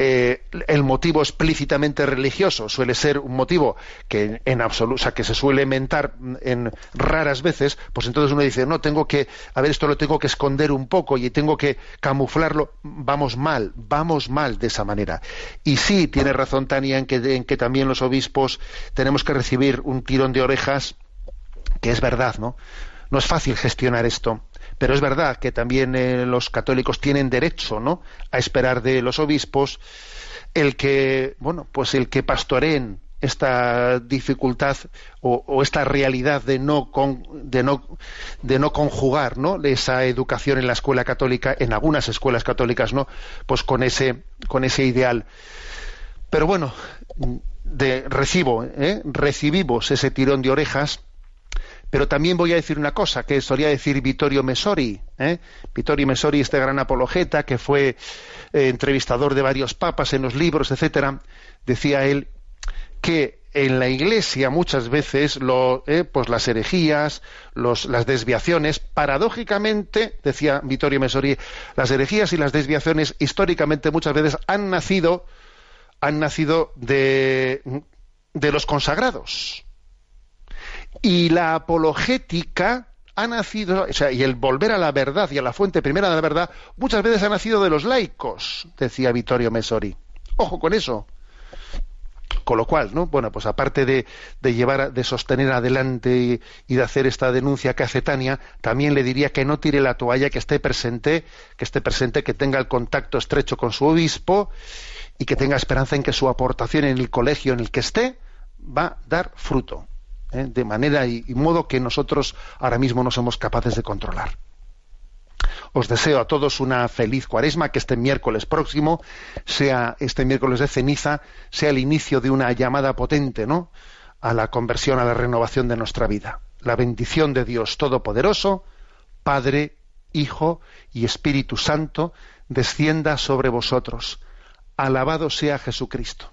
eh, el motivo explícitamente religioso suele ser un motivo que en absoluto, o sea, que se suele mentar en raras veces, pues entonces uno dice, no, tengo que, a ver, esto lo tengo que esconder un poco y tengo que camuflarlo, vamos mal, vamos mal de esa manera. Y sí, tiene razón Tania en que, en que también los obispos tenemos que recibir un tirón de orejas, que es verdad, ¿no? No es fácil gestionar esto pero es verdad que también eh, los católicos tienen derecho, ¿no? A esperar de los obispos el que, bueno, pues el que pastoreen esta dificultad o, esta realidad de no, de no de no conjugar ¿no? esa educación en la escuela católica en algunas escuelas católicas no pues con ese con ese ideal pero bueno de recibo ¿eh? recibimos ese tirón de orejas pero también voy a decir una cosa que solía decir Vittorio Messori. ¿eh? Vittorio Messori, este gran apologeta que fue eh, entrevistador de varios papas en los libros, etcétera, decía él que en la Iglesia muchas veces lo, eh, pues las herejías, las desviaciones, paradójicamente, decía Vittorio Messori, las herejías y las desviaciones históricamente muchas veces han nacido, han nacido de, de los consagrados y la apologética ha nacido, o sea, y el volver a la verdad y a la fuente primera de la verdad, muchas veces ha nacido de los laicos, decía Vittorio Mesori. Ojo con eso. Con lo cual, ¿no? Bueno, pues aparte de, llevar, de sostener adelante y, de hacer esta denuncia que hace Tania, también le diría que no tire la toalla, que esté presente, que esté presente, que tenga el contacto estrecho con su obispo y que tenga esperanza en que su aportación en el colegio en el que esté va a dar fruto. ¿Eh? de manera y, modo que nosotros ahora mismo no somos capaces de controlar. Os deseo a todos una feliz cuaresma, que este miércoles próximo sea este miércoles de ceniza, sea el inicio de una llamada potente, ¿no? a la conversión, a la renovación de nuestra vida. La bendición de Dios Todopoderoso, Padre, Hijo y Espíritu Santo, descienda sobre vosotros. Alabado sea Jesucristo.